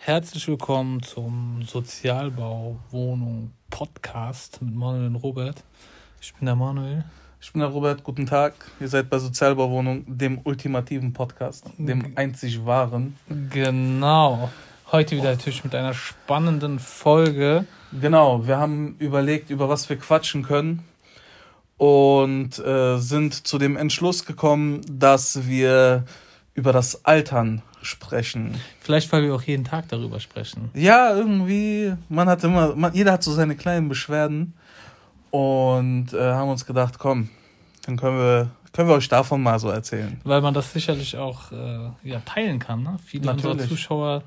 Herzlich willkommen zum Sozialbauwohnung Podcast mit Manuel und Robert. Ich bin der Manuel. Ich bin der Robert, guten Tag. Ihr seid bei Sozialbauwohnung, dem ultimativen Podcast, dem einzig wahren. Genau. Heute wieder natürlich mit einer spannenden Folge. Genau, wir haben überlegt, über was wir quatschen können und äh, sind zu dem Entschluss gekommen, dass wir über das Altern sprechen. Vielleicht, weil wir auch jeden Tag darüber sprechen. Ja, irgendwie, man hat immer, man, jeder hat so seine kleinen Beschwerden und äh, haben uns gedacht, komm, dann können wir, können wir euch davon mal so erzählen. Weil man das sicherlich auch äh, ja, teilen kann. Ne? Viele Natürlich. unserer Zuschauer,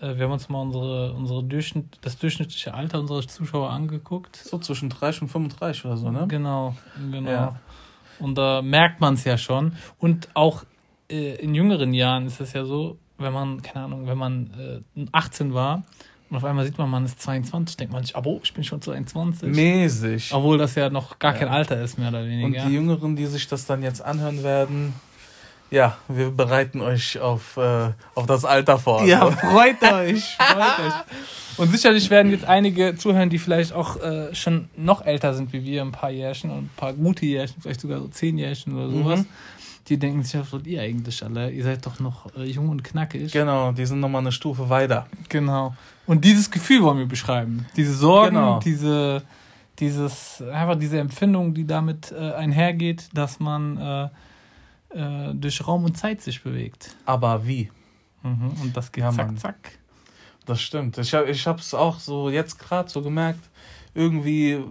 äh, wir haben uns mal unsere, unsere Durchschnitt, das durchschnittliche Alter unserer Zuschauer angeguckt. So zwischen 30 und 35 oder so, ne? Genau, genau. Ja. Und da merkt man es ja schon. Und auch äh, in jüngeren Jahren ist es ja so, wenn man, keine Ahnung, wenn man äh, 18 war und auf einmal sieht man, man ist 22, denkt man sich, abo, ich bin schon 22. Mäßig. Obwohl das ja noch gar ja. kein Alter ist, mehr oder weniger. Und die Jüngeren, die sich das dann jetzt anhören werden, ja, wir bereiten euch auf, äh, auf das Alter vor. Ja, freut euch, freut euch. Und sicherlich werden jetzt einige zuhören, die vielleicht auch äh, schon noch älter sind wie wir, ein paar Jährchen und ein paar gute Jährchen, vielleicht sogar so zehn Jährchen oder sowas. Mhm die denken sich, was wollt ihr eigentlich alle? Ihr seid doch noch äh, jung und knackig. Genau, die sind nochmal eine Stufe weiter. Genau. Und dieses Gefühl wollen wir beschreiben. Diese Sorgen, genau. diese, dieses, einfach diese Empfindung, die damit äh, einhergeht, dass man äh, äh, durch Raum und Zeit sich bewegt. Aber wie? Mhm. Und das geht ja, zack, Mann. zack. Das stimmt. Ich habe ich es auch so jetzt gerade so gemerkt, irgendwie, äh,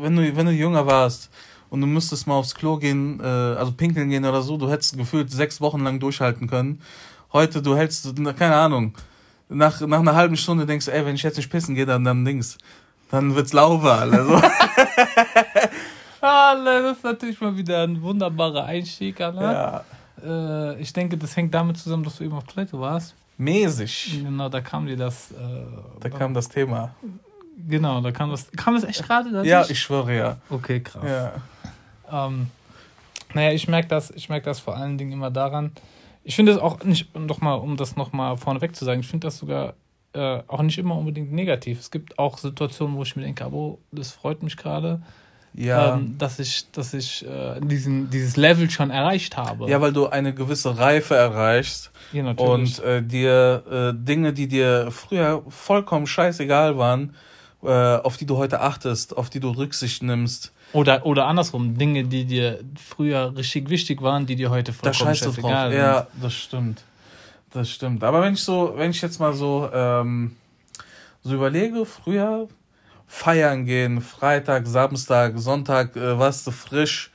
wenn du, wenn du jünger warst, und du müsstest mal aufs Klo gehen, äh, also pinkeln gehen oder so, du hättest gefühlt sechs Wochen lang durchhalten können. Heute, du hältst, keine Ahnung, nach, nach einer halben Stunde denkst du, ey, wenn ich jetzt nicht pissen gehe, dann, dann Dings, dann wird's lauber. Alter, das ist natürlich mal wieder ein wunderbarer Einstieg, Alter. Ja. Äh, ich denke, das hängt damit zusammen, dass du eben auf Toilette warst. Mäßig. Genau, da kam dir das. Äh, da kam das Thema. Genau, da kam das. Kam das echt gerade? Ja, ich schwöre ja. Okay, krass. Ja. Ähm, naja, ich merke das, ich merke das vor allen Dingen immer daran. Ich finde es auch nicht, noch mal, um das nochmal vorneweg zu sagen, ich finde das sogar äh, auch nicht immer unbedingt negativ. Es gibt auch Situationen, wo ich mir denke, abo, das freut mich gerade. Ja. Ähm, dass ich, dass ich äh, diesen, dieses Level schon erreicht habe. Ja, weil du eine gewisse Reife erreichst. Ja, natürlich. Und äh, dir äh, Dinge, die dir früher vollkommen scheißegal waren, auf die du heute achtest, auf die du Rücksicht nimmst, oder, oder andersrum, Dinge, die dir früher richtig wichtig waren, die dir heute vollkommen scheißegal sind. Ja, das stimmt. Das stimmt. Aber wenn ich so, wenn ich jetzt mal so, ähm, so überlege, früher feiern gehen, Freitag, Samstag, Sonntag, äh, warst du frisch,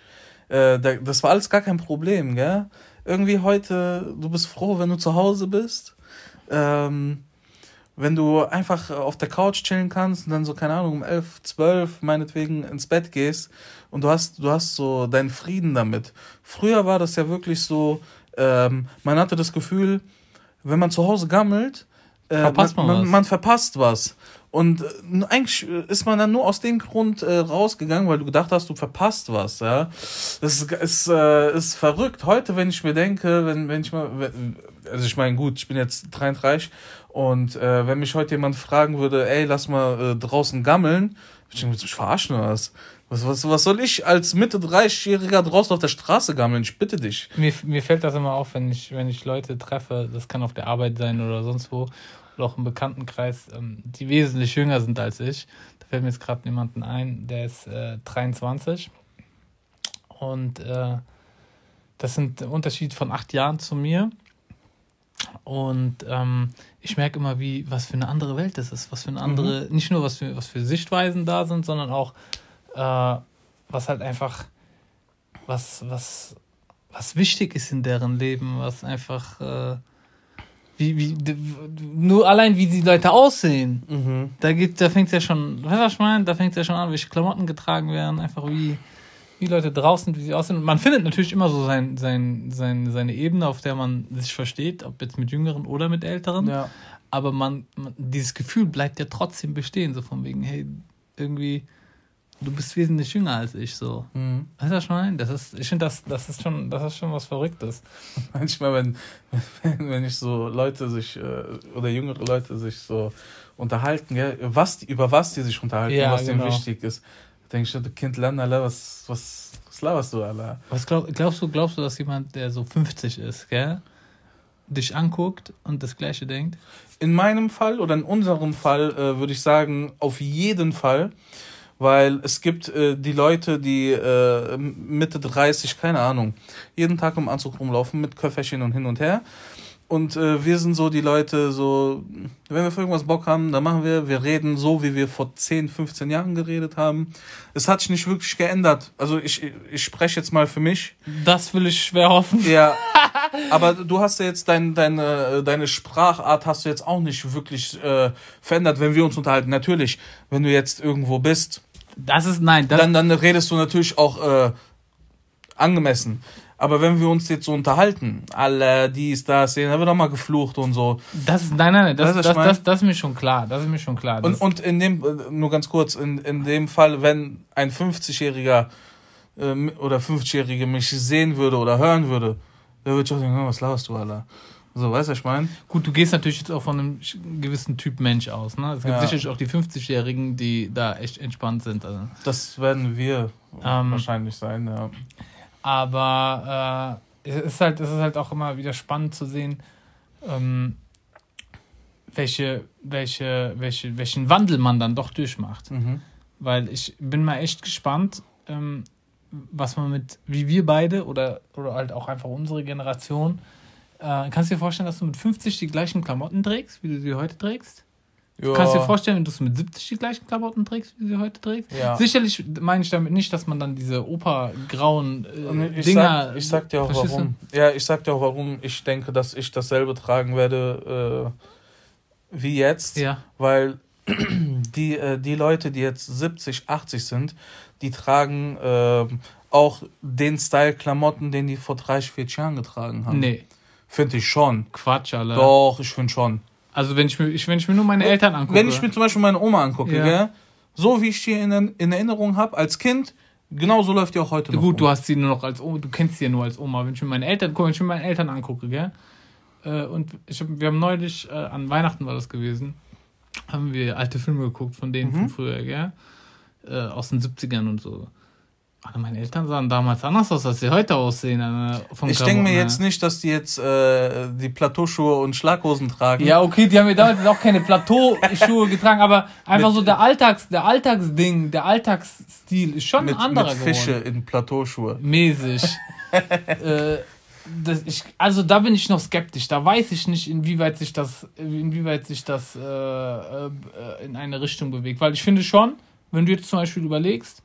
äh, das war alles gar kein Problem, gell? Irgendwie heute, du bist froh, wenn du zu Hause bist. Ähm, wenn du einfach auf der Couch chillen kannst und dann so, keine Ahnung, um elf, zwölf meinetwegen ins Bett gehst und du hast, du hast so deinen Frieden damit. Früher war das ja wirklich so, ähm, man hatte das Gefühl, wenn man zu Hause gammelt, äh, verpasst man, man, man, man, verpasst was. Und äh, eigentlich ist man dann nur aus dem Grund äh, rausgegangen, weil du gedacht hast, du verpasst was. Ja, das ist, ist, äh, ist verrückt. Heute, wenn ich mir denke, wenn, wenn ich mal, also ich meine, gut, ich bin jetzt 33 und äh, wenn mich heute jemand fragen würde, ey, lass mal äh, draußen gammeln, ich denke, mich verarschen oder was? Was, was? was soll ich als Mitte 30-Jähriger draußen auf der Straße gammeln? Ich bitte dich. Mir, mir fällt das immer auf, wenn ich, wenn ich Leute treffe, das kann auf der Arbeit sein oder sonst wo, oder auch im Bekanntenkreis, ähm, die wesentlich jünger sind als ich. Da fällt mir jetzt gerade jemanden ein, der ist äh, 23 und äh, das sind Unterschied von acht Jahren zu mir. Und ähm, ich merke immer, wie, was für eine andere Welt das ist, was für eine andere, mhm. nicht nur was für, was für Sichtweisen da sind, sondern auch, äh, was halt einfach, was, was, was wichtig ist in deren Leben, was einfach, äh, wie, wie, nur allein wie die Leute aussehen. Mhm. Da gibt, da fängt es ja schon, weißt du, was ich meine? Da fängt es ja schon an, welche Klamotten getragen werden, einfach wie, wie Leute draußen, wie sie aussehen. Und man findet natürlich immer so sein, sein, sein, seine Ebene, auf der man sich versteht, ob jetzt mit Jüngeren oder mit Älteren. Ja. Aber man, man, dieses Gefühl bleibt ja trotzdem bestehen, so von wegen, hey, irgendwie, du bist wesentlich jünger als ich so. Mhm. Weißt du, was ich meine? Das ist, ich finde, das, das, ist schon, das ist schon was Verrücktes. Manchmal, wenn, wenn, wenn ich so Leute sich, äh, oder jüngere Leute sich so unterhalten, gell, was, über was die sich unterhalten, Ja, was denen genau. wichtig ist, denke ich, du Kind, lern, Alter, was, was, was laberst du, Alter? Was glaub, glaubst du, glaubst du, dass jemand, der so 50 ist, gell, dich anguckt und das Gleiche denkt? In meinem Fall oder in unserem Fall äh, würde ich sagen, auf jeden Fall, weil es gibt äh, die Leute, die äh, Mitte 30, keine Ahnung, jeden Tag im Anzug rumlaufen mit Köfferchen und hin und her. Und äh, wir sind so die Leute, so, wenn wir für irgendwas Bock haben, dann machen wir, wir reden so, wie wir vor 10, 15 Jahren geredet haben. Es hat sich nicht wirklich geändert. Also ich, ich spreche jetzt mal für mich. Das will ich schwer hoffen. Ja, aber du hast ja jetzt dein, deine, deine Sprachart hast du jetzt auch nicht wirklich äh, verändert, wenn wir uns unterhalten. Natürlich, wenn du jetzt irgendwo bist, Das ist, nein, das, dann, dann redest du natürlich auch äh, angemessen. Aber wenn wir uns jetzt so unterhalten, alle dies, das, sehen, da wird auch mal geflucht und so. das nein, nein, nein, das, das, mein? das, das, ist mir schon klar. Das ist mir schon klar. Das, Und, und in dem, äh, nur ganz kurz, in, in dem Fall, wenn ein 50-Jähriger ähm, oder 50-Jährige mich sehen würde oder hören würde, der würde ich auch denken, was laberst du, Alter? So, weißt du, was ich meine? Gut, du gehst natürlich jetzt auch von einem gewissen Typ Mensch aus. Ne? Es gibt Ja. sicherlich auch die 50-Jährigen, die da echt entspannt sind. Also. Das werden wir Ähm, wahrscheinlich sein, ja. Aber äh, es, ist halt, es ist halt auch immer wieder spannend zu sehen, ähm, welche, welche, welche, welchen Wandel man dann doch durchmacht. Mhm. Weil ich bin mal echt gespannt, ähm, was man mit, wie wir beide oder, oder halt auch einfach unsere Generation, äh, kannst du dir vorstellen, dass du mit 50 die gleichen Klamotten trägst, wie du sie heute trägst? Ja, Kannst du dir vorstellen, wenn du mit 70 die gleichen Klamotten trägst, wie sie heute trägst? Ja. Sicherlich meine ich damit nicht, dass man dann diese opergrauen Und äh, ich, Dinger. sag, ich sag dir auch warum. Ja, ich sag dir auch warum ich denke, dass ich dasselbe tragen werde äh, wie jetzt. Ja. Weil die, äh, die Leute, die jetzt 70, 80 sind, die tragen ähm, auch den Style Klamotten, den die vor 30, 40 Jahren getragen haben. Nee, Finde ich schon. Quatsch, Alter. Doch, ich finde schon. Also wenn ich mir, ich, wenn ich mir nur meine Eltern angucke. Wenn ich mir zum Beispiel meine Oma angucke, Ja. gell, so wie ich die in, in Erinnerung habe als Kind, genau so läuft die auch heute noch. Gut, rum. du hast sie nur noch als Oma, du kennst sie ja nur als Oma. Wenn ich mir meine Eltern, guck, wenn ich mir meine Eltern angucke, gell? Äh, und ich wir haben neulich, äh, an Weihnachten war das gewesen, haben wir alte Filme geguckt von denen Mhm. von früher, gell? Äh, aus den 70ern und so. Aber meine Eltern sahen damals anders aus, als sie heute aussehen. Äh, Ich denke mir her. jetzt nicht, dass die jetzt äh, die Plateauschuhe und Schlaghosen tragen. Ja, okay, die haben ja damals auch keine Plateauschuhe getragen, aber einfach Mit- so der Alltags, der Alltagsding, der Alltagsstil ist schon mit, ein anderer mit Fische geworden. in Plateauschuhe. Mäßig. äh, das, ich, also da bin ich noch skeptisch. Da weiß ich nicht, inwieweit sich das, inwieweit sich das äh, äh, in eine Richtung bewegt. Weil ich finde schon, wenn du jetzt zum Beispiel überlegst,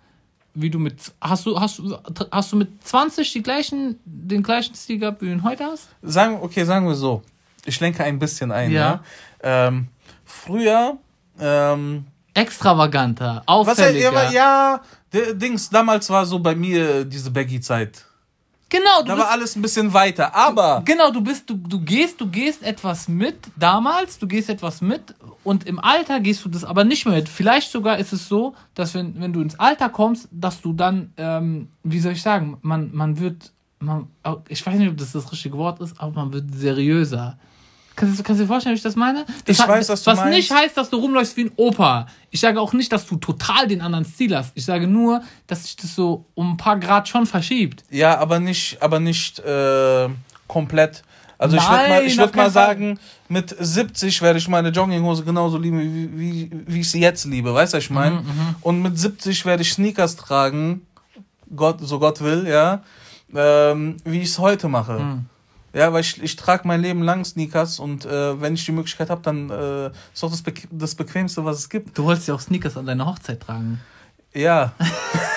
wie du mit hast du hast du hast du mit 20 die gleichen den gleichen Stil gehabt wie du ihn heute hast? Sagen, okay, sagen wir so. Ich lenke ein bisschen ein. Ja. Ja. Ähm, früher, ähm, Extravaganter, was ja, auffälliger. ja, ja, der Dings, damals war so bei mir diese Baggy-Zeit. Genau, du Da war alles ein bisschen weiter, aber genau, du bist, du, du gehst, du gehst etwas mit damals, du gehst etwas mit und im Alter gehst du das aber nicht mehr mit. Vielleicht sogar ist es so, dass wenn, wenn du ins Alter kommst, dass du dann, ähm, wie soll ich sagen, man, man wird, man, ich weiß nicht, ob das das richtige Wort ist, aber man wird seriöser. Kannst, du- kannst du dir vorstellen, wie ich das meine? Das Ich weiß, was du Was meinst. nicht heißt, dass du rumläufst wie ein Opa. Ich sage auch nicht, dass du total den anderen Stil hast. Ich sage nur, dass sich das so um ein paar Grad schon verschiebt. ja, aber nicht, aber nicht äh, komplett. Also ich würde mal, Nein, ich würd mal sagen, mit 70 werde ich meine Jogginghose genauso lieben, wie, wie, wie ich sie jetzt liebe. Weißt du, was ich meine? Mhm, Und mit 70 werde ich Sneakers tragen, Gott, so Gott will, ja, ähm, wie ich es heute mache. Mhm. Ja, weil ich, ich trage mein Leben lang Sneakers und äh, wenn ich die Möglichkeit habe, dann äh, ist doch das, Bequ das Bequemste, was es gibt. Du wolltest ja auch Sneakers an deiner Hochzeit tragen. Ja.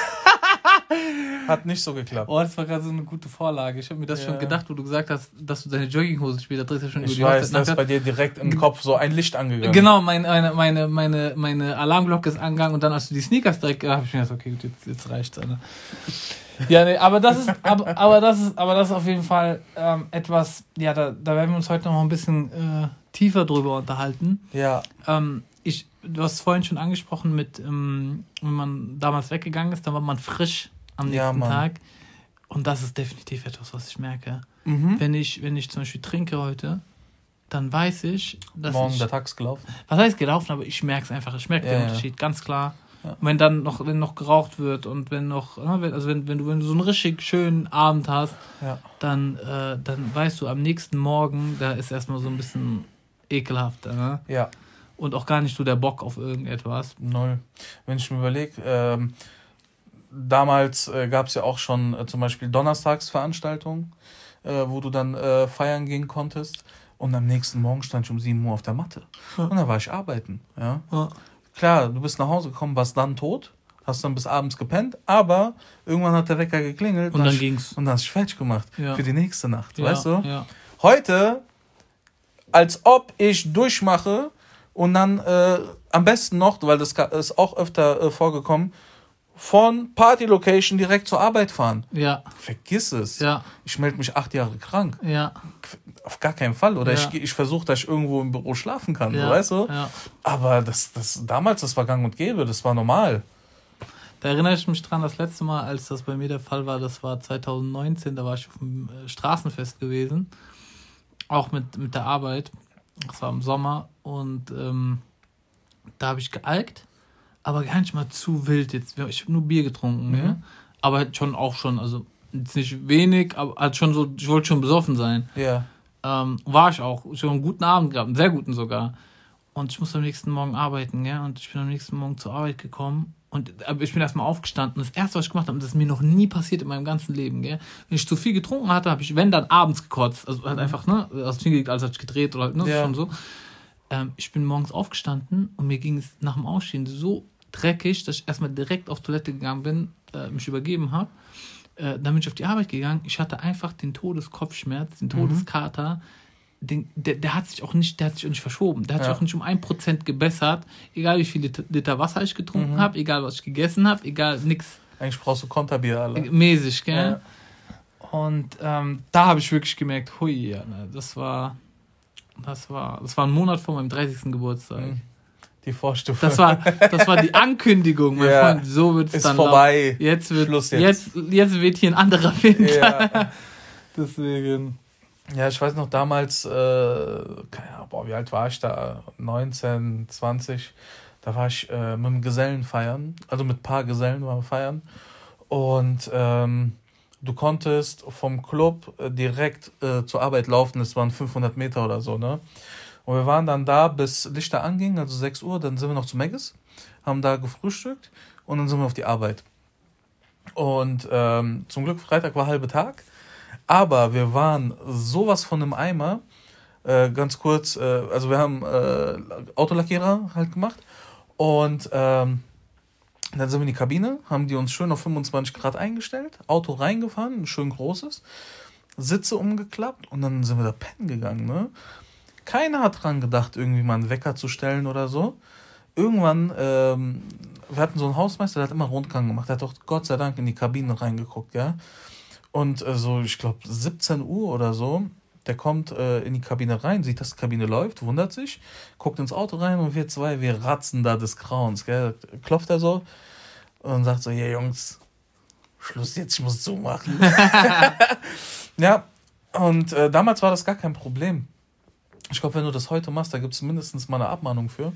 Hat nicht so geklappt. Oh, das war gerade so eine gute Vorlage. Ich habe mir das Ja. schon gedacht, wo du gesagt hast, dass du deine Jogginghosen später trägst. ja schon Ich über die weiß, da ist bei dir direkt im Kopf so ein Licht angegangen. Genau, mein, meine, meine, meine, meine Alarmglocke ist angegangen und dann, als du die Sneakers direkt, da habe ich mir gedacht, okay, gut, jetzt, jetzt reicht's. Alter. Ja, nee, aber das ist, aber, aber das ist, aber das ist auf jeden Fall ähm, etwas, ja, da, da werden wir uns heute noch ein bisschen äh, tiefer drüber unterhalten. Ja. Ähm, ich, du hast es vorhin schon angesprochen mit, ähm, wenn man damals weggegangen ist, dann war man frisch am nächsten Ja. Tag. Und das ist definitiv etwas, was ich merke. Mhm. Wenn ich, wenn ich zum Beispiel trinke heute, dann weiß ich, dass Morgen ich, der Tag ist gelaufen. was heißt gelaufen, aber ich merke es einfach. Ich merke Ja, den ja. Unterschied, ganz klar. Ja. Und wenn dann noch, wenn noch geraucht wird und wenn noch, ne, wenn- also wenn, wenn du, wenn du so einen richtig schönen Abend hast, dann, äh, dann weißt du am nächsten Morgen, da ist erstmal so ein bisschen ekelhafter, ne? Ja, Und auch gar nicht so der Bock auf irgendetwas. null. Wenn ich mir überlege, ähm, damals äh, gab es ja auch schon äh, zum Beispiel Donnerstagsveranstaltungen, äh, wo du dann äh, feiern gehen konntest. Und am nächsten Morgen stand ich um 7 Uhr auf der Matte. Ja. Und dann war ich arbeiten. Ja. Ja. Klar, du bist nach Hause gekommen, warst dann tot, hast dann bis abends gepennt, aber irgendwann hat der Wecker geklingelt Und dann hast- ging's. und dann hast du fertig gemacht Ja. für die nächste Nacht, weißt du? Heute, als ob ich durchmache und dann äh, am besten noch, weil das ist auch öfter äh, vorgekommen, von Party Location direkt zur Arbeit fahren. Ja. Vergiss es. Ja. Ich melde mich acht Jahre krank. Ja. Auf gar keinen Fall. Oder Ja. ich, ich versuche, dass ich irgendwo im Büro schlafen kann, Ja. so, weißt du? Ja. Aber das, das, damals, das war gang und gäbe, das war normal. Da erinnere ich mich dran, das letzte Mal, als das bei mir der Fall war, das war 2019, da war ich auf dem äh, Straßenfest gewesen. Auch mit, mit der Arbeit. Das war im Sommer und ähm, da habe ich gealkt, aber gar nicht mal zu wild jetzt. Ich habe nur Bier getrunken, Mhm. ja? aber halt schon auch schon, also jetzt nicht wenig, aber halt schon so, ich wollte schon besoffen sein. Ja. Ähm, war ich auch. Schon einen guten Abend gehabt, einen sehr guten sogar. Und ich musste am nächsten Morgen arbeiten, gell? Und ich bin am nächsten Morgen zur Arbeit gekommen. Und aber ich bin erstmal aufgestanden. Das erste, was ich gemacht habe, das ist mir noch nie passiert in meinem ganzen Leben, gell? Wenn ich zu viel getrunken hatte, habe ich, wenn dann abends gekotzt. Also halt einfach, ne? Aus hingelegt, als hatte ich gedreht oder halt, ne? Ja. Schon so. Ähm, ich bin morgens aufgestanden und mir ging es nach dem Aufstehen so dreckig, dass ich erstmal direkt auf Toilette gegangen bin, äh, mich übergeben habe. Äh, dann bin ich auf die Arbeit gegangen. Ich hatte einfach den Todeskopfschmerz, den Todeskater. Den, der, der hat sich auch nicht, der hat sich auch nicht verschoben. Der hat Ja. sich auch nicht um ein Prozent gebessert. Egal wie viele Liter- Liter Wasser ich getrunken habe, egal was ich gegessen habe, egal nix Eigentlich brauchst du Konterbier, alle. mäßig, gell? Ja. Und ähm, da habe ich wirklich gemerkt, hui, ja, ne, das war, das war, das war ein Monat vor meinem 30. Geburtstag. Mhm. Die Vorstufe. Das war, das war die Ankündigung, mein Ja. Freund. So wird es ist dann vorbei. laufen. Jetzt wird, Schluss jetzt. jetzt. Jetzt, wird hier ein anderer Winter. Ja. Deswegen. Ja, ich weiß noch damals, äh, boah, wie alt war ich da? 19, 20. Da war ich äh, mit einem Gesellen feiern, also mit ein paar Gesellen waren wir feiern. Und ähm, du konntest vom Club äh, direkt äh, zur Arbeit laufen, das waren 500 Meter oder so, ne? Und wir waren dann da, bis Lichter anging, also 6 Uhr, dann sind wir noch zu Megis, haben da gefrühstückt und dann sind wir auf die Arbeit. Und ähm, zum Glück, Freitag war halbe Tag. Aber wir waren sowas von einem Eimer. Äh, ganz kurz, äh, also wir haben äh, Autolackierer halt gemacht. Und ähm, dann sind wir in die Kabine, haben die uns schön auf 25 Grad eingestellt, Auto reingefahren, ein schön großes, Sitze umgeklappt und dann sind wir da pennen gegangen. Ne? Keiner hat dran gedacht, irgendwie mal einen Wecker zu stellen oder so. Irgendwann, ähm, wir hatten so einen Hausmeister, der hat immer Rundgang gemacht. Der hat doch Gott sei Dank in die Kabine reingeguckt, ja. Und äh, so, ich glaube, 17 Uhr oder so, der kommt äh, in die Kabine rein, sieht, dass die Kabine läuft, wundert sich, guckt ins Auto rein und wir zwei, wir ratzen da des Grauens, gell. Klopft er so und sagt so, ja Jungs, Schluss jetzt, ich muss zumachen. ja, und äh, damals war das gar kein Problem. Ich glaube, wenn du das heute machst, da gibt es mindestens mal eine Abmahnung für.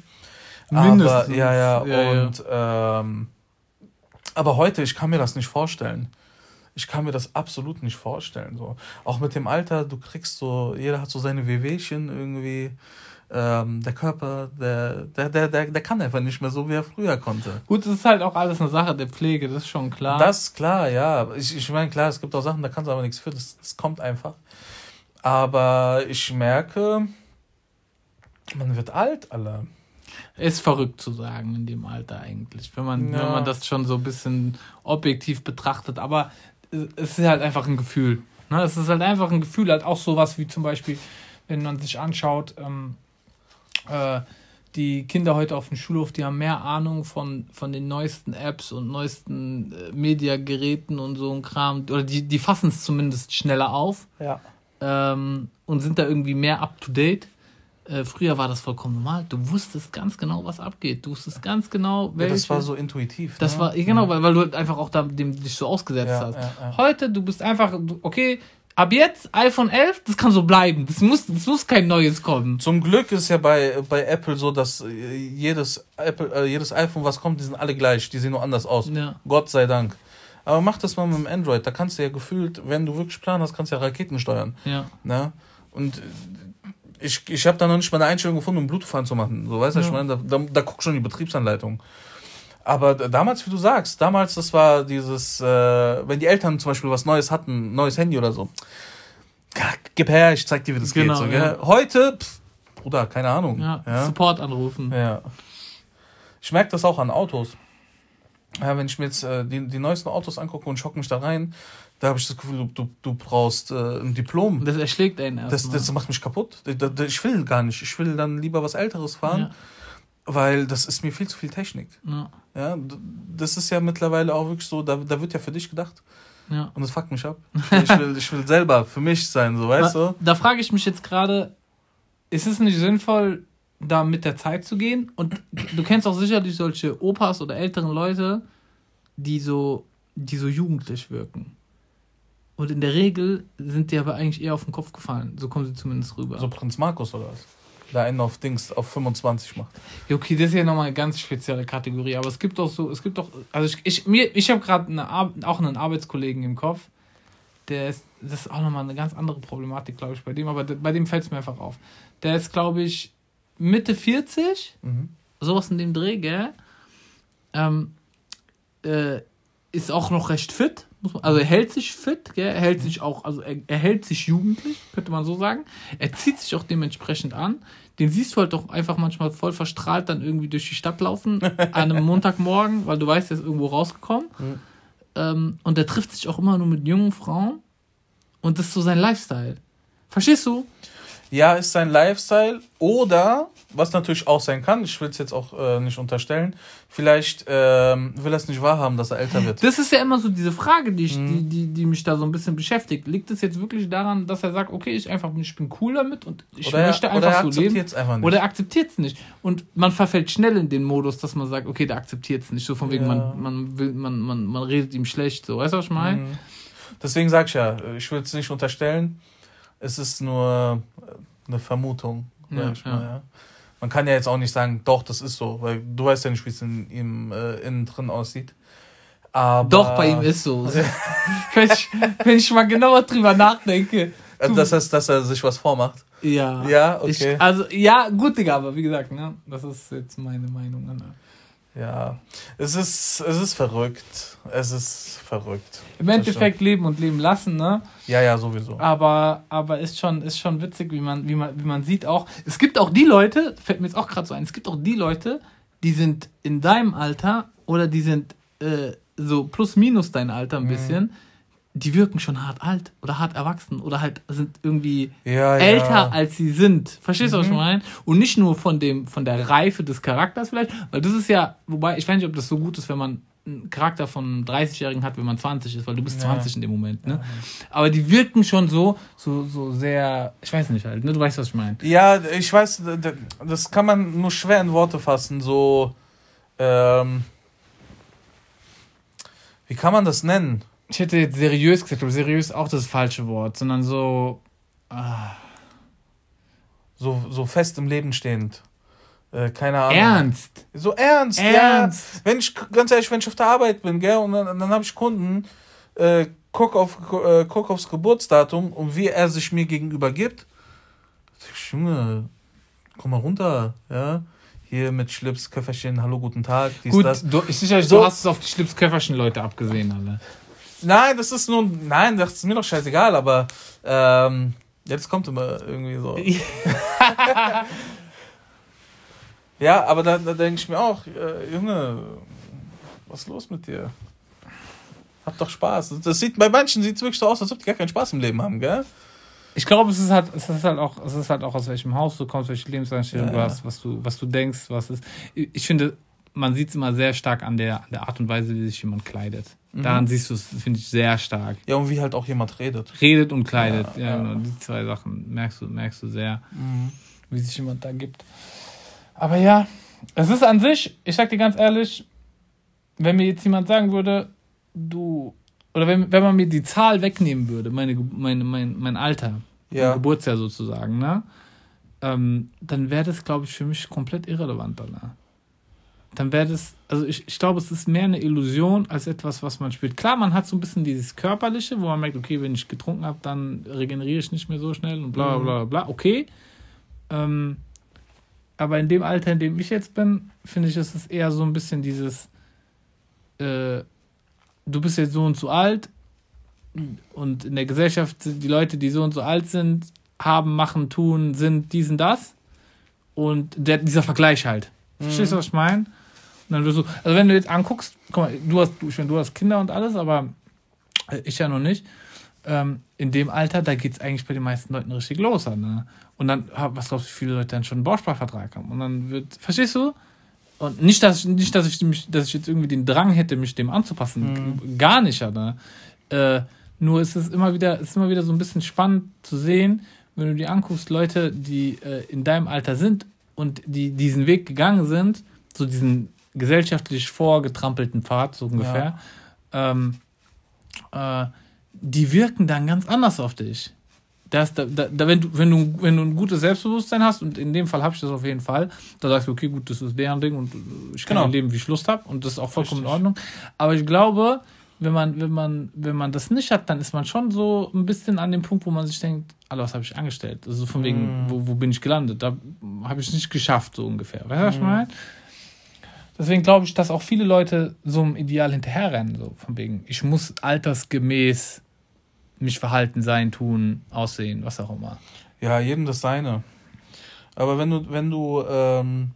Mindestens. Aber, ja, ja, Ja, ja. und Ähm, aber heute, ich kann mir das nicht vorstellen. Ich kann mir das absolut nicht vorstellen. So. Auch mit dem Alter, du kriegst so, jeder hat so seine Wehwehchen irgendwie. Ähm, der Körper, der, der, der, der, der kann einfach nicht mehr so, wie er früher konnte. Gut, es ist halt auch alles eine Sache der Pflege, das ist schon klar. Das ist klar, ja. Ich, ich meine, klar, es gibt auch Sachen, da kannst du aber nichts für. Das, das kommt einfach. Aber ich merke, man wird alt, alle. ist verrückt zu sagen in dem Alter eigentlich, wenn man, Ja. wenn man das schon so ein bisschen objektiv betrachtet. Aber es ist halt einfach ein Gefühl. Ne? Es ist halt einfach ein Gefühl, halt auch sowas wie zum Beispiel, wenn man sich anschaut, ähm, äh, die Kinder heute auf dem Schulhof, die haben mehr Ahnung von, von den neuesten Apps und neuesten äh, Mediageräten und so ein Kram. Oder die, die fassen es zumindest schneller auf Ja. ähm, und sind da irgendwie mehr up to date. Äh, früher war das vollkommen normal. Du wusstest ganz genau, was abgeht. Du wusstest ganz genau, welche. Ja, das war so intuitiv. Das ne? war, genau, ja. weil, weil du einfach auch da dem, dich so ausgesetzt ja, hast. Heute, du bist einfach, okay, ab jetzt iPhone 11, das kann so bleiben. Das muss, das muss kein neues kommen. Zum Glück ist ja bei, bei Apple so, dass äh, jedes, Apple, äh, jedes iPhone, was kommt, die sind alle gleich. Die sehen nur anders aus. Ja. Gott sei Dank. Aber mach das mal mit dem Android. Da kannst du ja gefühlt, wenn du wirklich Plan hast, kannst du ja Raketen steuern. Ja. Ne? Und ich, ich habe da noch nicht mal eine Einstellung gefunden, um Bluetooth anzumachen. So, weißt du, ja. ich meine, da, da, da guckt schon die Betriebsanleitung. Aber damals, wie du sagst, damals, das war dieses, äh, wenn die Eltern zum Beispiel was Neues hatten, neues Handy oder so, gib her, ich zeig dir, wie das genau, geht. So, ja. Heute, pff, Bruder, keine Ahnung. Ja, ja. Support anrufen. Ja. Ich merke das auch an Autos. Ja, wenn ich mir jetzt äh, die, die neuesten Autos angucke und schocke mich da rein, da habe ich das Gefühl, du, du, du brauchst äh, ein Diplom. Das erschlägt einen erst. Das, das macht mich kaputt. Ich will gar nicht. Ich will dann lieber was Älteres fahren. Ja weil das ist mir viel zu viel Technik. Ja. ja. Das ist ja mittlerweile auch wirklich so, da, da wird ja für dich gedacht. Ja. Und das fuckt mich ab. Ich will, ich will, ich will selber für mich sein, so weißt da, du? Da frage ich mich jetzt gerade, ist es nicht sinnvoll, da mit der Zeit zu gehen? Und du kennst auch sicherlich solche Opas oder älteren Leute, die so, die so jugendlich wirken. Und in der Regel sind die aber eigentlich eher auf den Kopf gefallen. So kommen sie zumindest rüber. So Prinz Markus oder was? da einen auf Dings auf 25 macht. Ja, okay, das ist ja nochmal eine ganz spezielle Kategorie, aber es gibt doch so, es gibt doch, also ich, ich, mir, ich habe gerade auch einen Arbeitskollegen im Kopf, der ist, das ist auch nochmal eine ganz andere Problematik, glaube ich, bei dem, aber bei dem fällt es mir einfach auf. Der ist, glaube ich, Mitte 40, mhm. sowas in dem Dreh, gell? Ähm, äh, ist auch noch recht fit, also er hält sich fit, gell? er hält sich auch, also er, er hält sich jugendlich, könnte man so sagen. Er zieht sich auch dementsprechend an. Den siehst du halt doch einfach manchmal voll verstrahlt dann irgendwie durch die Stadt laufen an einem Montagmorgen, weil du weißt, er ist irgendwo rausgekommen. Mhm. Ähm, und er trifft sich auch immer nur mit jungen Frauen. Und das ist so sein Lifestyle. Verstehst du? Ja, ist sein Lifestyle. Oder, was natürlich auch sein kann, ich will es jetzt auch äh, nicht unterstellen, vielleicht ähm, will er es nicht wahrhaben, dass er älter wird. Das ist ja immer so diese Frage, die, ich, mhm. die, die, die mich da so ein bisschen beschäftigt. Liegt es jetzt wirklich daran, dass er sagt, okay, ich, einfach, ich bin cool damit und ich oder möchte er, einfach oder so leben? Einfach nicht. Oder er akzeptiert es nicht. Und man verfällt schnell in den Modus, dass man sagt, okay, der akzeptiert es nicht. So von wegen, ja. man, man, will, man, man, man redet ihm schlecht. So. Weißt du, was ich meine? Mhm. Deswegen sag ich ja, ich will es nicht unterstellen es ist nur eine Vermutung, ja, ich mal, ja. Man kann ja jetzt auch nicht sagen, doch, das ist so, weil du weißt ja nicht, wie es in ihm äh, innen drin aussieht. Aber doch, bei ihm ist so. wenn, ich, wenn ich mal genauer drüber nachdenke. Also, das heißt, dass er sich was vormacht. Ja. Ja, okay. Ich, also, ja, gut, Digga, aber wie gesagt, ne, das ist jetzt meine Meinung. Ne? Ja, es ist, es ist verrückt. Es ist verrückt. Im Endeffekt leben und leben lassen, ne? Ja, ja, sowieso. Aber, aber ist, schon, ist schon witzig, wie man, wie, man, wie man sieht auch. Es gibt auch die Leute, fällt mir jetzt auch gerade so ein, es gibt auch die Leute, die sind in deinem Alter oder die sind äh, so plus minus dein Alter ein mhm. bisschen die wirken schon hart alt oder hart erwachsen oder halt sind irgendwie ja, älter ja. als sie sind. Verstehst du, mhm. was ich mhm. meine? Und nicht nur von dem, von der Reife des Charakters vielleicht, weil das ist ja, wobei, ich weiß nicht, ob das so gut ist, wenn man einen Charakter von 30-Jährigen hat, wenn man 20 ist, weil du bist ja. 20 in dem Moment, ne? Aber die wirken schon so, so, so sehr, ich weiß nicht halt, ne? Du weißt, was ich meine. Ja, ich weiß, das kann man nur schwer in Worte fassen, so, ähm, wie kann man das nennen? Ich hätte jetzt seriös gesagt, aber seriös ist auch das falsche Wort, sondern so. Ah. So, so fest im Leben stehend. Äh, keine Ahnung. Ernst? So ernst, ernst. ja. Wenn ich, ganz ehrlich, wenn ich auf der Arbeit bin, gell, und dann, dann habe ich Kunden, äh, guck, auf, äh, guck aufs Geburtsdatum und wie er sich mir gegenüber gibt. Ich, Junge, komm mal runter, ja hier mit Schlips, Köfferchen, hallo, guten Tag, dies, Gut, das. Du, ich sicher, so, du hast es auf die Schlips, Köfferchen Leute abgesehen, alle. Nein, das ist nur. Nein, das ist mir doch scheißegal, aber ähm, jetzt kommt immer irgendwie so. ja, aber da, da denke ich mir auch, äh, Junge, was ist los mit dir? Hab doch Spaß. Das sieht, bei manchen sieht es wirklich so aus, als ob die gar keinen Spaß im Leben haben, gell? Ich glaube, es ist halt, es ist halt auch, es ist halt auch aus welchem Haus du kommst, welche Lebenseinstellung ja, du hast, was du, was du denkst, was ist. Ich finde, man sieht es immer sehr stark an der, an der Art und Weise, wie sich jemand kleidet. Mhm. Daran siehst du es, finde ich, sehr stark. Ja, und wie halt auch jemand redet. Redet und kleidet, ja, ja, ja. Genau. Die zwei Sachen merkst du, merkst du sehr. Mhm. wie sich jemand da gibt. Aber ja, es ist an sich, ich sag dir ganz ehrlich, wenn mir jetzt jemand sagen würde, du, oder wenn, wenn man mir die Zahl wegnehmen würde, meine, meine, mein, mein Alter, ja. mein Geburtsjahr sozusagen, ne? Ähm, dann wäre das, glaube ich, für mich komplett irrelevant danach. Dann wäre das, also ich, ich glaube, es ist mehr eine Illusion als etwas, was man spielt. Klar, man hat so ein bisschen dieses Körperliche, wo man merkt, okay, wenn ich getrunken habe, dann regeneriere ich nicht mehr so schnell und bla bla bla bla. Okay. Ähm, aber in dem Alter, in dem ich jetzt bin, finde ich, ist es eher so ein bisschen dieses, äh, du bist jetzt so und so alt und in der Gesellschaft sind die Leute, die so und so alt sind, haben, machen, tun, sind dies und das. Und der, dieser Vergleich halt. Mhm. Verstehst du, was ich meine? Dann wirst du, also wenn du jetzt anguckst, guck mal, du hast, du, ich meine, du hast Kinder und alles, aber ich ja noch nicht. Ähm, in dem Alter, da geht es eigentlich bei den meisten Leuten richtig los. Ne? Und dann, was glaubst du, wie viele Leute dann schon einen Bausparvertrag haben? Und dann wird, verstehst du? Und nicht, dass ich, nicht, dass ich, mich, dass ich jetzt irgendwie den Drang hätte, mich dem anzupassen. Mhm. Gar nicht, ne? Äh, nur ist es immer wieder, ist immer wieder so ein bisschen spannend zu sehen, wenn du dir anguckst, Leute, die äh, in deinem Alter sind und die diesen Weg gegangen sind, so diesen gesellschaftlich vorgetrampelten Pfad, so ungefähr, ja. ähm, äh, die wirken dann ganz anders auf dich das, da, da, wenn, du, wenn, du, wenn du ein gutes Selbstbewusstsein hast, und in dem Fall habe ich das auf jeden Fall, da sagst du, okay, gut, das ist deren Ding und ich kann genau. leben, wie ich Lust habe und das ist auch vollkommen Richtig. in Ordnung. Aber ich glaube, wenn man, wenn, man, wenn man das nicht hat, dann ist man schon so ein bisschen an dem Punkt, wo man sich denkt, Alter, was habe ich angestellt? Also von wegen, mm. wo, wo bin ich gelandet? Da habe ich es nicht geschafft, so ungefähr. Weißt du, was ich mhm. meine? Deswegen glaube ich, dass auch viele Leute so einem Ideal hinterherrennen, so von wegen, ich muss altersgemäß mich verhalten, sein, tun, aussehen, was auch immer. Ja, jedem das seine. Aber wenn du, wenn du, ähm,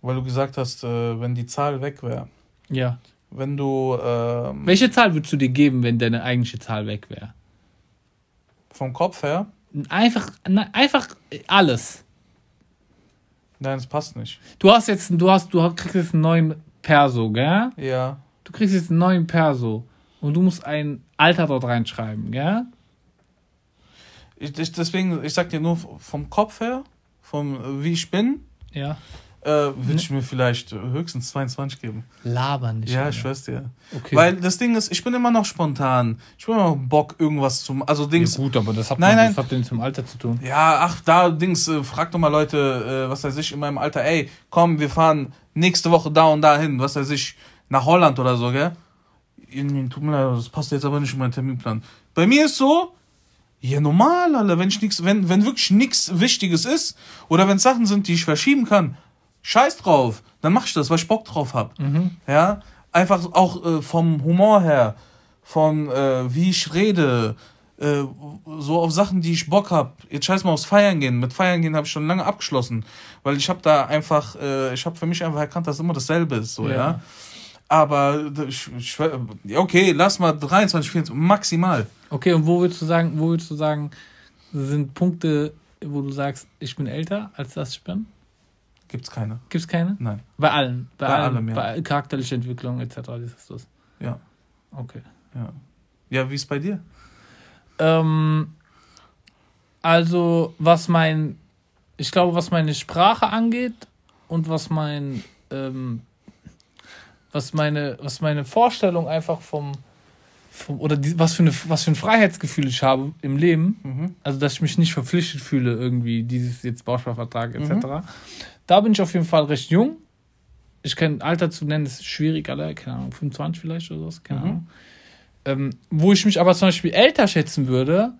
weil du gesagt hast, äh, wenn die Zahl weg wäre. Ja. Wenn du. Ähm, Welche Zahl würdest du dir geben, wenn deine eigentliche Zahl weg wäre? Vom Kopf her? Einfach, einfach alles. Nein, es passt nicht. Du hast jetzt, du hast, du kriegst jetzt einen neuen Perso, gell? Ja. Du kriegst jetzt einen neuen Perso und du musst ein Alter dort reinschreiben, gell? Ich, ich, deswegen, ich sag dir nur vom Kopf her, vom wie ich bin, ja. Äh, würde ich mir vielleicht höchstens 22 geben. Labern nicht. Ja, ich schwör's dir. Okay. Weil das Ding ist, ich bin immer noch spontan. Ich bin immer noch Bock, irgendwas zu Also Dings. Ja, gut, aber das hat, nein, man, nein. das hat nichts mit dem Alter zu tun. Ja, ach, da, Dings, äh, frag doch mal Leute, äh, was weiß ich, in meinem Alter, ey, komm, wir fahren nächste Woche da und da hin, was weiß ich, nach Holland oder so, gell? tut mir leid, das passt jetzt aber nicht in meinen Terminplan. Bei mir ist so, ja normal, Alter, wenn ich nix, wenn, wenn wirklich nichts Wichtiges ist oder wenn Sachen sind, die ich verschieben kann, scheiß drauf, dann mach ich das, weil ich Bock drauf hab. Mhm. Ja, einfach auch äh, vom Humor her, von äh, wie ich rede, äh, so auf Sachen, die ich Bock hab. Jetzt scheiß mal aufs Feiern gehen. Mit Feiern gehen habe ich schon lange abgeschlossen, weil ich habe da einfach, äh, ich habe für mich einfach erkannt, dass immer dasselbe ist, so ja. ja? Aber okay, lass mal 23, 24, maximal. Okay, und wo würdest du sagen, wo würdest du sagen, sind Punkte, wo du sagst, ich bin älter als das ich bin? Gibt's keine. Gibt's keine? Nein. Bei allen. Bei, bei allem, ja. Bei charakterlicher Entwicklung etc. Ist das. Ja. Okay. Ja. Ja, wie ist bei dir? Ähm, also, was mein, ich glaube, was meine Sprache angeht und was mein ähm, was meine, was meine Vorstellung einfach vom oder die, was, für eine, was für ein Freiheitsgefühl ich habe im Leben, mhm. also dass ich mich nicht verpflichtet fühle, irgendwie dieses jetzt Bausparvertrag etc. Mhm. Da bin ich auf jeden Fall recht jung. Ich kenne Alter zu nennen, ist schwierig, alle, keine Ahnung, 25 vielleicht oder so, keine mhm. Ahnung. Ähm, wo ich mich aber zum Beispiel älter schätzen würde,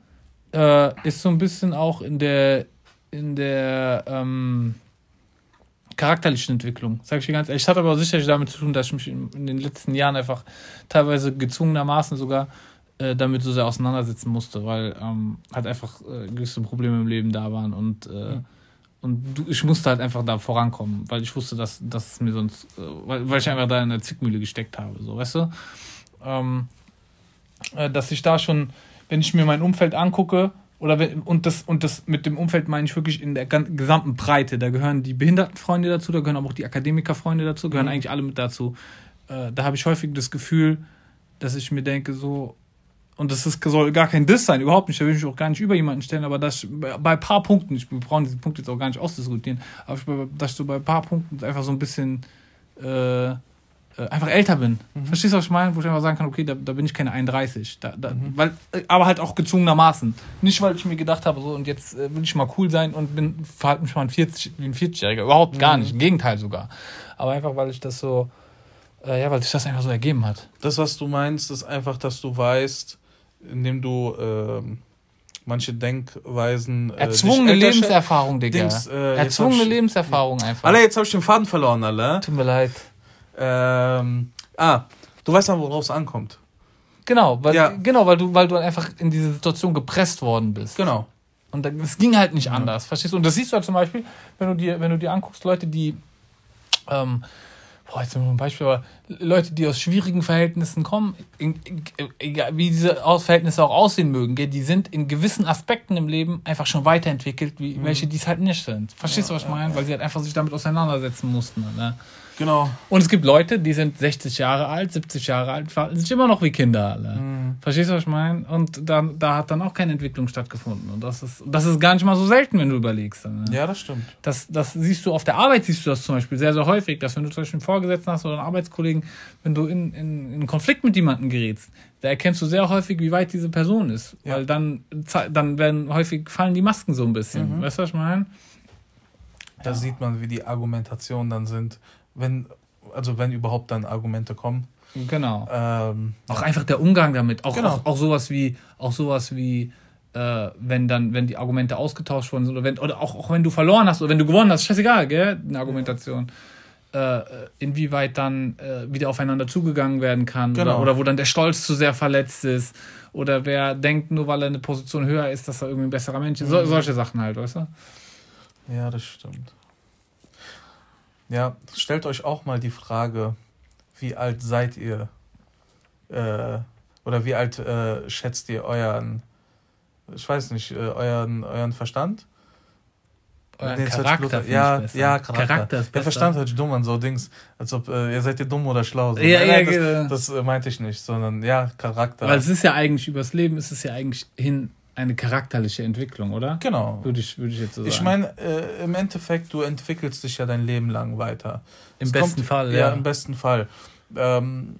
äh, ist so ein bisschen auch in der, in der, ähm, charakterlichen Entwicklung, sag ich dir ganz ehrlich. Es hat aber sicherlich damit zu tun, dass ich mich in, in den letzten Jahren einfach teilweise gezwungenermaßen sogar äh, damit so sehr auseinandersetzen musste, weil ähm, halt einfach äh, gewisse Probleme im Leben da waren und, äh, mhm. und du, ich musste halt einfach da vorankommen, weil ich wusste, dass, dass es mir sonst, äh, weil, weil ich einfach da in der Zickmühle gesteckt habe, so, weißt du? Ähm, äh, dass ich da schon, wenn ich mir mein Umfeld angucke, oder wenn, und, das, und das mit dem Umfeld meine ich wirklich in der gesamten Breite. Da gehören die Behindertenfreunde dazu, da gehören aber auch die Akademikerfreunde dazu, gehören mhm. eigentlich alle mit dazu. Äh, da habe ich häufig das Gefühl, dass ich mir denke, so, und das ist, soll gar kein Diss sein, überhaupt nicht, da will ich auch gar nicht über jemanden stellen, aber dass bei, bei ein paar Punkten, ich, wir brauchen diesen Punkt jetzt auch gar nicht ausdiskutieren, aber ich, dass ich so bei ein paar Punkten einfach so ein bisschen äh, äh, einfach älter bin. Mhm. Verstehst du, was ich meine? Wo ich einfach sagen kann, okay, da, da bin ich keine 31. Da, da, mhm. weil, äh, aber halt auch gezwungenermaßen. Nicht, weil ich mir gedacht habe, so und jetzt äh, will ich mal cool sein und bin, verhalte mich mal ein 40, wie ein 40-Jähriger. Überhaupt gar mhm. nicht. Im Gegenteil sogar. Aber einfach, weil ich das so, äh, ja, weil sich das einfach so ergeben hat. Das, was du meinst, ist einfach, dass du weißt, indem du äh, manche Denkweisen. Äh, Erzwungene Lebenserfahrung, Digga. Dings, äh, Erzwungene Lebenserfahrung einfach. Alter, jetzt habe ich den Faden verloren, Alter. Tut mir leid. Ähm, ah, du weißt dann, worauf es ankommt. Genau, weil, ja. genau weil, du, weil du einfach in diese Situation gepresst worden bist. Genau. Und es ging halt nicht anders, verstehst du? Und das siehst du halt zum Beispiel, wenn du dir, wenn du dir anguckst, Leute, die ähm, boah, jetzt ein Beispiel, aber Leute, die aus schwierigen Verhältnissen kommen, in, wie diese Verhältnisse auch aussehen mögen, die sind in gewissen Aspekten im Leben einfach schon weiterentwickelt, wie mhm. welche, die es halt nicht sind. Verstehst ja, du, was ich meine? Ja. Weil sie halt einfach sich damit auseinandersetzen mussten. Ne? Genau. Und es gibt Leute, die sind 60 Jahre alt, 70 Jahre alt, verhalten sich immer noch wie Kinder alle. Mhm. Verstehst du, was ich meine? Und da, da hat dann auch keine Entwicklung stattgefunden. Und das ist, das ist gar nicht mal so selten, wenn du überlegst. Ne? Ja, das stimmt. Das, das siehst du auf der Arbeit, siehst du das zum Beispiel sehr, sehr häufig, dass wenn du zum Beispiel einen Vorgesetzten hast oder einen Arbeitskollegen, wenn du in, in, in Konflikt mit jemandem gerätst, da erkennst du sehr häufig, wie weit diese Person ist. Ja. Weil dann, dann werden häufig fallen die Masken so ein bisschen. Mhm. Weißt du, was ich meine? Da ja. sieht man, wie die Argumentationen dann sind wenn, also wenn überhaupt dann Argumente kommen. Genau. Ähm, auch einfach der Umgang damit. Auch, genau. auch, auch sowas wie, auch sowas wie, äh, wenn dann, wenn die Argumente ausgetauscht worden sind, oder wenn, oder auch, auch wenn du verloren hast oder wenn du gewonnen hast, scheißegal, gell, eine Argumentation. Äh, inwieweit dann äh, wieder aufeinander zugegangen werden kann genau. oder, oder wo dann der Stolz zu sehr verletzt ist oder wer denkt, nur weil er eine Position höher ist, dass er irgendwie ein besserer Mensch ist. So, mhm. solche Sachen halt, weißt du? Ja, das stimmt. Ja, stellt euch auch mal die Frage, wie alt seid ihr? Äh, oder wie alt äh, schätzt ihr euren, ich weiß nicht, äh, euren, euren Verstand? Euren nee, Charakter. Ja, ja, Charakter. Charakter ist Der Verstand hört sich dumm an, so Dings, als ob äh, ihr seid ihr dumm oder schlau. So. Ja, nein, ja, nein, das, genau. das äh, meinte ich nicht, sondern ja, Charakter. Weil es ist ja eigentlich, übers Leben ist es ja eigentlich hin eine charakterliche Entwicklung, oder? Genau. Würde ich, würde ich jetzt so sagen. Ich meine, äh, im Endeffekt, du entwickelst dich ja dein Leben lang weiter. Im es besten kommt, Fall, ja. Ja, im besten Fall. Ähm,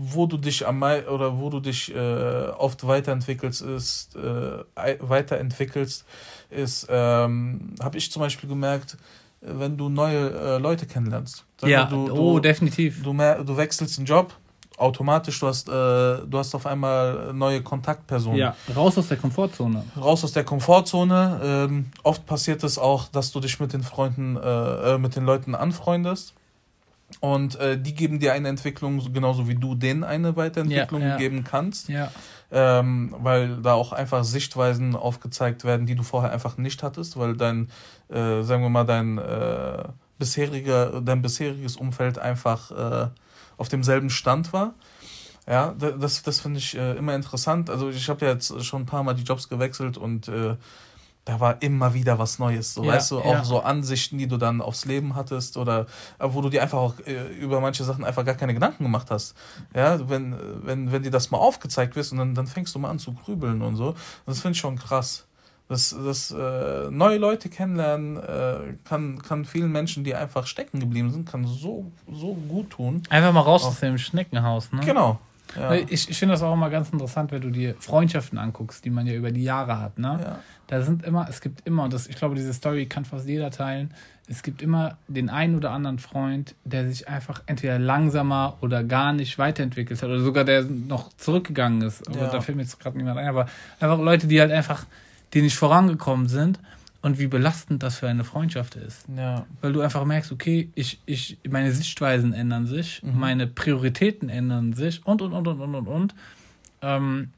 wo du dich am oder wo du dich äh, oft weiterentwickelst, ist äh, weiterentwickelst, ist, ähm, habe ich zum Beispiel gemerkt, wenn du neue äh, Leute kennenlernst. ja, du, du, oh, definitiv. Du, mehr, du wechselst einen Job, automatisch, du hast, äh, du hast auf einmal neue Kontaktpersonen. Ja, raus aus der Komfortzone. Raus aus der Komfortzone. Ähm, oft passiert es auch, dass du dich mit den Freunden, äh, äh, mit den Leuten anfreundest. Und äh, die geben dir eine Entwicklung, genauso wie du denen eine Weiterentwicklung ja, ja. geben kannst. Ja. Ähm, weil da auch einfach Sichtweisen aufgezeigt werden, die du vorher einfach nicht hattest, weil dein, äh, sagen wir mal, dein äh, bisheriger, dein bisheriges Umfeld einfach auf demselben Stand war. Ja, das, das finde ich äh, immer interessant. Also ich habe ja jetzt schon ein paar Mal die Jobs gewechselt und äh, da war immer wieder was Neues. So, ja, weißt du, auch ja. so Ansichten, die du dann aufs Leben hattest oder äh, wo du dir einfach auch äh, über manche Sachen einfach gar keine Gedanken gemacht hast. Ja, wenn, wenn, wenn dir das mal aufgezeigt wird und dann, dann fängst du mal an zu grübeln und so. Das finde ich schon krass. Das, das äh, neue Leute kennenlernen äh, kann, kann vielen Menschen, die einfach stecken geblieben sind, kann so, so gut tun. Einfach mal raus aus dem Schneckenhaus, ne? Genau. Ja. Ich, ich finde das auch immer ganz interessant, wenn du dir Freundschaften anguckst, die man ja über die Jahre hat, ne? Ja. Da sind immer, es gibt immer, und das, ich glaube, diese Story kann fast jeder teilen, es gibt immer den einen oder anderen Freund, der sich einfach entweder langsamer oder gar nicht weiterentwickelt hat oder sogar der noch zurückgegangen ist. Aber ja. da fällt mir jetzt gerade niemand ein, aber einfach Leute, die halt einfach die nicht vorangekommen sind und wie belastend das für eine Freundschaft ist. Ja. Weil du einfach merkst, okay, ich, ich, meine Sichtweisen ändern sich, mhm. meine Prioritäten ändern sich und, und, und, und, und, und, und. Ähm,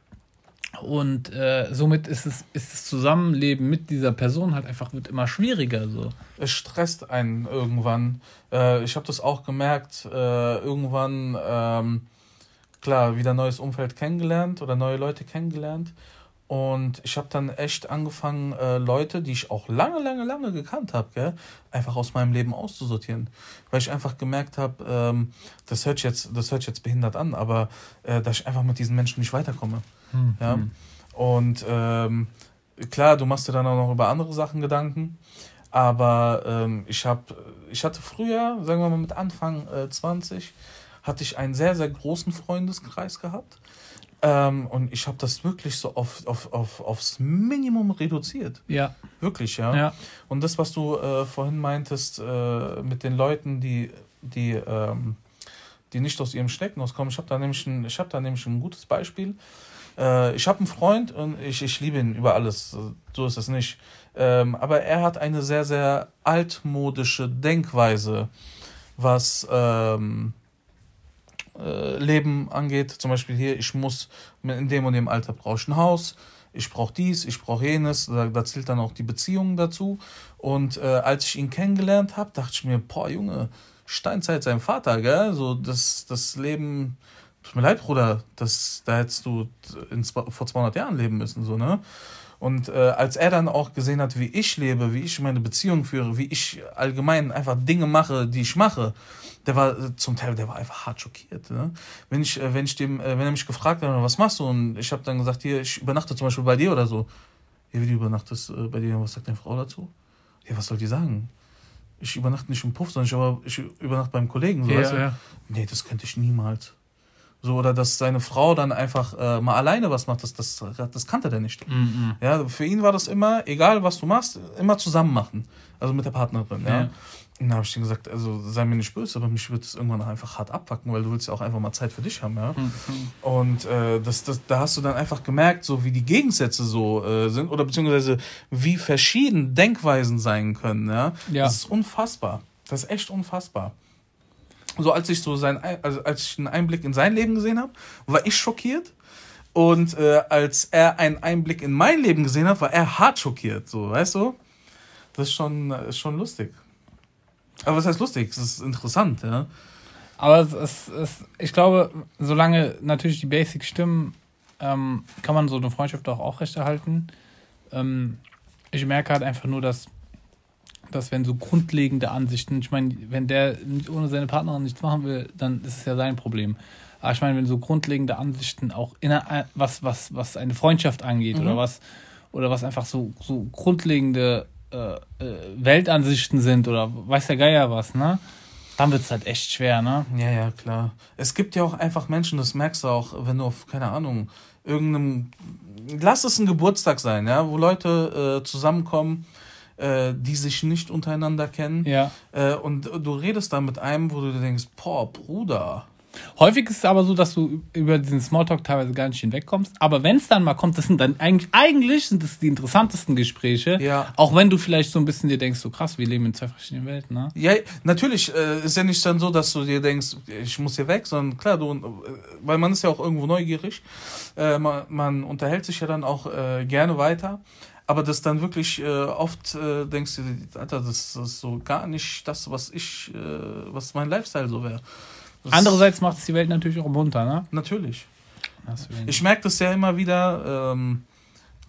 und äh, somit ist es ist das Zusammenleben mit dieser Person halt einfach wird immer schwieriger so. Es stresst einen irgendwann. Äh, ich habe das auch gemerkt. Äh, irgendwann ähm, klar wieder neues Umfeld kennengelernt oder neue Leute kennengelernt Und ich habe dann echt angefangen, äh, Leute, die ich auch lange, lange, lange gekannt habe, einfach aus meinem Leben auszusortieren. Weil ich einfach gemerkt habe, ähm, das, hört jetzt, das hört jetzt behindert an, aber äh, dass ich einfach mit diesen Menschen nicht weiterkomme. Hm. Ja? Hm. Und ähm, klar, du machst dir dann auch noch über andere Sachen Gedanken. Aber ähm, ich, hab, ich hatte früher, sagen wir mal mit Anfang äh, 20, hatte ich einen sehr, sehr großen Freundeskreis gehabt. Ähm, und ich habe das wirklich so auf, auf, auf, aufs Minimum reduziert. Ja. Wirklich, ja. ja. Und das, was du äh, vorhin meintest, äh, mit den Leuten, die, die, ähm, die nicht aus ihrem Stecken kommen, ich habe da, nämlich ein, hab da nämlich ein gutes Beispiel. Äh, ich habe einen Freund und ich, ich liebe ihn über alles. So ist es nicht. Ähm, aber er hat eine sehr, sehr altmodische Denkweise, was. Ähm, äh, Leben angeht. Zum Beispiel hier, ich muss in dem und dem Alter brauche ich ein Haus, ich brauche dies, ich brauche jenes. Da, da, zählt dann auch die Beziehung dazu. Und äh, als ich ihn kennengelernt habe, dachte ich mir, boah, Junge, Steinzeit sein Vater, gell? So, das, das Leben, tut mir leid, Bruder, das, da hättest du in, vor 200 Jahren leben müssen, so, ne? Und äh, als er dann auch gesehen hat, wie ich lebe, wie ich meine Beziehung führe, wie ich allgemein einfach Dinge mache, die ich mache, der war äh, zum Teil, der war einfach hart schockiert. Ne? Wenn ich, äh, wenn ich dem, äh, wenn er mich gefragt hat, was machst du? Und ich habe dann gesagt, hier, ich übernachte zum Beispiel bei dir oder so. Ja, wie du übernachtest bei dir, was sagt deine Frau dazu? Ja, was soll die sagen? Ich übernachte nicht im Puff, sondern ich, übernachte beim Kollegen. So, ja, weißt du? ja. Nee, das könnte ich niemals. So, oder dass seine Frau dann einfach äh, mal alleine was macht, das, das, das kannte der nicht. Mhm. Ja, für ihn war das immer, egal was du machst, immer zusammen machen. Also mit der Partnerin. Ja. ja. Und dann habe ich ihm gesagt, also sei mir nicht böse, aber mich wird es irgendwann einfach hart abpacken, weil du willst ja auch einfach mal Zeit für dich haben, ja. Mhm. Und äh, das, das, da hast du dann einfach gemerkt, so wie die Gegensätze so äh, sind, oder beziehungsweise wie verschieden Denkweisen sein können, ja. ja. Das ist unfassbar. Das ist echt unfassbar so als ich so sein, also als ich einen Einblick in sein Leben gesehen habe, war ich schockiert. Und äh, als er einen Einblick in mein Leben gesehen hat, war er hart schockiert. So, weißt du? Das ist schon, ist schon lustig. Aber was heißt lustig? Es ist interessant, ja. Aber es, es, es, ich glaube, solange natürlich die Basics stimmen, ähm, kann man so eine Freundschaft auch aufrechterhalten. Ähm, ich merke halt einfach nur, dass dass wenn so grundlegende Ansichten, ich meine, wenn der ohne seine Partnerin nichts machen will, dann ist es ja sein Problem. Aber ich meine, wenn so grundlegende Ansichten auch in was, was, was eine Freundschaft angeht mhm. oder was, oder was einfach so, so grundlegende äh, äh, Weltansichten sind oder weiß der Geier was, ne? Dann wird es halt echt schwer, ne? Ja, ja, klar. Es gibt ja auch einfach Menschen, das merkst du auch, wenn du auf, keine Ahnung, irgendeinem, lass es ein Geburtstag sein, ja, wo Leute äh, zusammenkommen äh, die sich nicht untereinander kennen. Ja. Äh, und du redest dann mit einem, wo du dir denkst, boah, Bruder. Häufig ist es aber so, dass du über diesen Smalltalk teilweise gar nicht hinwegkommst. Aber wenn es dann mal kommt, das sind dann eigentlich, eigentlich sind das die interessantesten Gespräche. Ja. Auch wenn du vielleicht so ein bisschen dir denkst, so krass, wir leben in zwei verschiedenen Welten, ne? Ja, natürlich äh, ist ja nicht dann so, dass du dir denkst, ich muss hier weg, sondern klar, du, äh, weil man ist ja auch irgendwo neugierig. Äh, man, man unterhält sich ja dann auch äh, gerne weiter aber das dann wirklich äh, oft äh, denkst du, Alter, das, das, ist so gar nicht das, was ich, äh, was mein Lifestyle so wäre. Andererseits macht es die Welt natürlich auch munter, ne? Natürlich. Deswegen. Ich merke das ja immer wieder. Ähm,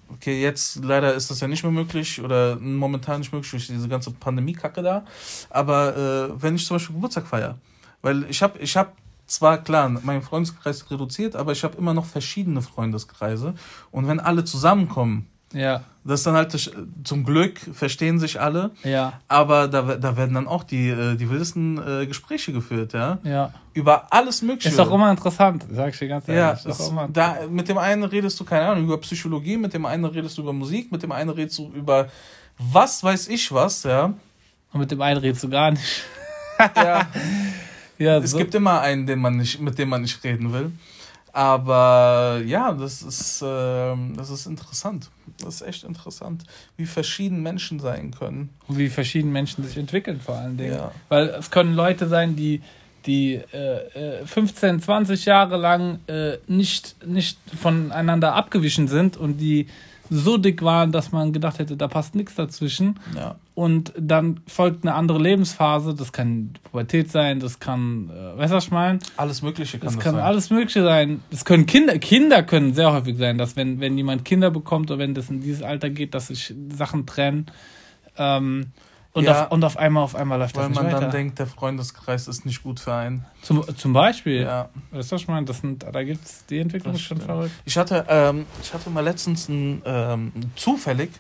okay, jetzt leider ist das ja nicht mehr möglich oder momentan nicht möglich durch diese ganze Pandemie-Kacke da. Aber äh, wenn ich zum Beispiel Geburtstag feiere, weil ich habe ich hab zwar klar, mein Freundeskreis reduziert, aber ich habe immer noch verschiedene Freundeskreise. Und wenn alle zusammenkommen, ja. Das ist dann halt zum Glück verstehen sich alle. Ja. Aber da, da werden dann auch die, äh, die wildesten äh, Gespräche geführt, ja. Ja. Über alles Mögliche. Ist doch immer interessant, sag ich dir ganz ehrlich. Ja, ist, da, mit dem einen redest du, keine Ahnung, über Psychologie, mit dem einen redest du über Musik, mit dem einen redest du über was weiß ich was, ja. Und mit dem einen redest du gar nicht. ja. ja es so. gibt immer einen, den man nicht, mit dem man nicht reden will. Aber ja, das ist, äh, das ist interessant. Das ist echt interessant, wie verschieden Menschen sein können. Und wie verschieden Menschen sich entwickeln, vor allen Dingen. Ja. Weil es können Leute sein, die, die äh, 15, äh, 20 Jahre lang äh, nicht, nicht voneinander abgewichen sind und die so dick waren, dass man gedacht hätte, da passt nichts dazwischen. Ja. Und dann folgt eine andere Lebensphase. Das kann Pubertät sein, das kann, äh, meine? Alles Mögliche kann Das das kann sein. alles Mögliche sein. Es können Kinder, Kinder können sehr häufig sein, dass wenn, wenn jemand Kinder bekommt oder wenn das in dieses Alter geht, dass sich Sachen trennen. Ähm, und, Ja. auf, und auf einmal, auf einmal läuft Weil das nicht man weiter. dann denkt, der Freundeskreis ist nicht gut für einen. zum, zum Beispiel, Ja. weißt du, was ich meine? Das sind, da gibt's die Entwicklung Das schon stimmt. verrückt. Ich hatte, ähm, ich hatte mal letztens einen, ähm, zufällig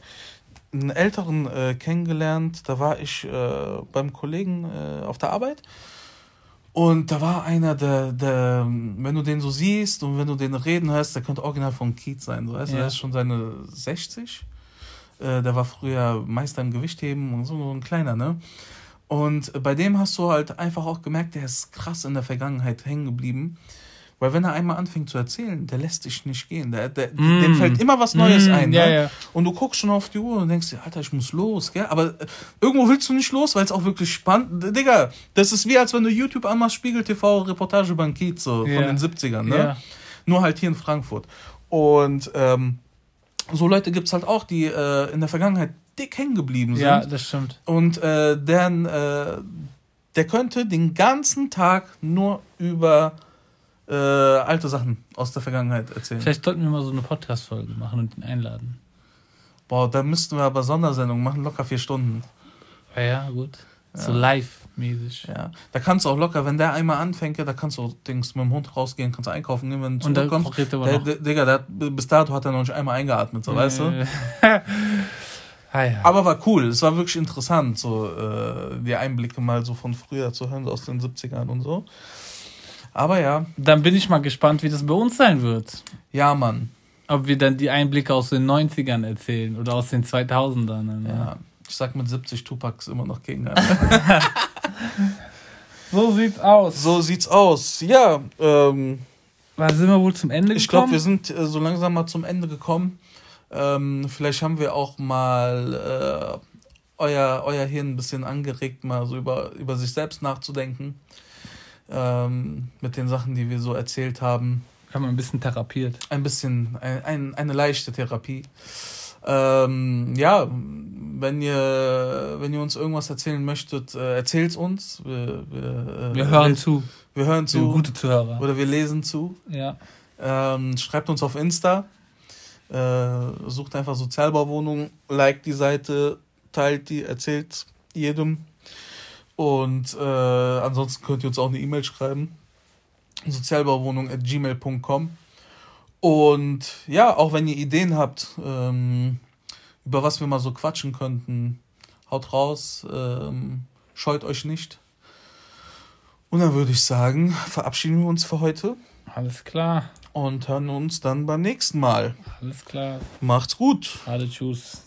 einen älteren äh, kennengelernt. Da war ich äh, beim Kollegen äh, auf der Arbeit. Und da war einer, der, der, wenn du den so siehst und wenn du den reden hörst, der könnte original von Kiez sein. So, weißt Ja. der ist schon seine 60. Äh, der war früher Meister im Gewichtheben und so, so ein kleiner, ne? Und bei dem hast du halt einfach auch gemerkt, der ist krass in der Vergangenheit hängen geblieben. Weil wenn er einmal anfängt zu erzählen, der lässt dich nicht gehen. Der, der, Mm. Dem fällt immer was Neues Mm, ein. ja, ne? ja. Und du guckst schon auf die Uhr und denkst dir, Alter, ich muss los, gell? Aber äh, irgendwo willst du nicht los, weil es auch wirklich spannend D- Digga, das ist wie als wenn du YouTube anmachst, Spiegel TV, Reportage über so Ja. von den 70ern, ne? Ja. Nur halt hier in Frankfurt. Und ähm, so Leute gibt's halt auch, die äh, in der Vergangenheit dick hängen geblieben sind. ja, das stimmt. Und äh, deren, äh, der könnte den ganzen Tag nur über äh, alte Sachen aus der Vergangenheit erzählen. Vielleicht sollten wir mal so eine Podcast-Folge machen und ihn einladen. Boah, da müssten wir aber Sondersendungen machen, locker vier Stunden. Ja, ja, gut. So Ja. live-mäßig. Ja. Da kannst du auch locker, wenn der einmal anfängt, da kannst du Dings mit dem Hund rausgehen, kannst du einkaufen gehen, wenn du Und da zurückkommst. redet er Der, der, Digga, der, bis dato hat er noch nicht einmal eingeatmet, so, weißt du? Ah, ja. Aber war cool, es war wirklich interessant, so äh, die Einblicke mal so von früher zu hören, so aus den 70ern und so. Aber ja, Dann bin ich mal gespannt, wie das bei uns sein wird. ja, Mann. Ob wir dann die Einblicke aus den 90ern erzählen oder aus den 2000ern. Ja. Ja. Ich sag mit 70 Tupacs immer noch gegen So sieht's aus. So sieht's aus. Ja, ähm, sind wir wohl zum Ende ich glaube, gekommen? wir sind äh, so langsam mal zum Ende gekommen. Ähm, vielleicht haben wir auch mal äh, euer, euer Hirn ein bisschen angeregt, mal so über, über sich selbst nachzudenken. Ähm, mit den Sachen, die wir so erzählt haben. haben wir ein bisschen therapiert. Ein bisschen, ein, ein, eine leichte Therapie. Ähm, ja, wenn ihr, wenn ihr uns irgendwas erzählen möchtet, äh, erzählt uns. Wir, wir, äh, Wir hören wir, zu. Wir hören Wir sind zu. gute Zuhörer. Oder wir lesen zu. Ja. Ähm, schreibt uns auf Insta. Äh, sucht einfach Sozialbauwohnung, liked die Seite, teilt die, erzählt jedem. Und äh, ansonsten könnt ihr uns auch eine E-Mail schreiben. Sozialbauwohnung at gmail.com. Und ja, auch wenn ihr Ideen habt, ähm, über was wir mal so quatschen könnten, haut raus, ähm, scheut euch nicht. Und dann würde ich sagen, verabschieden wir uns für heute Alles klar. und hören uns dann beim nächsten Mal. Alles klar. Macht's gut. Alle tschüss.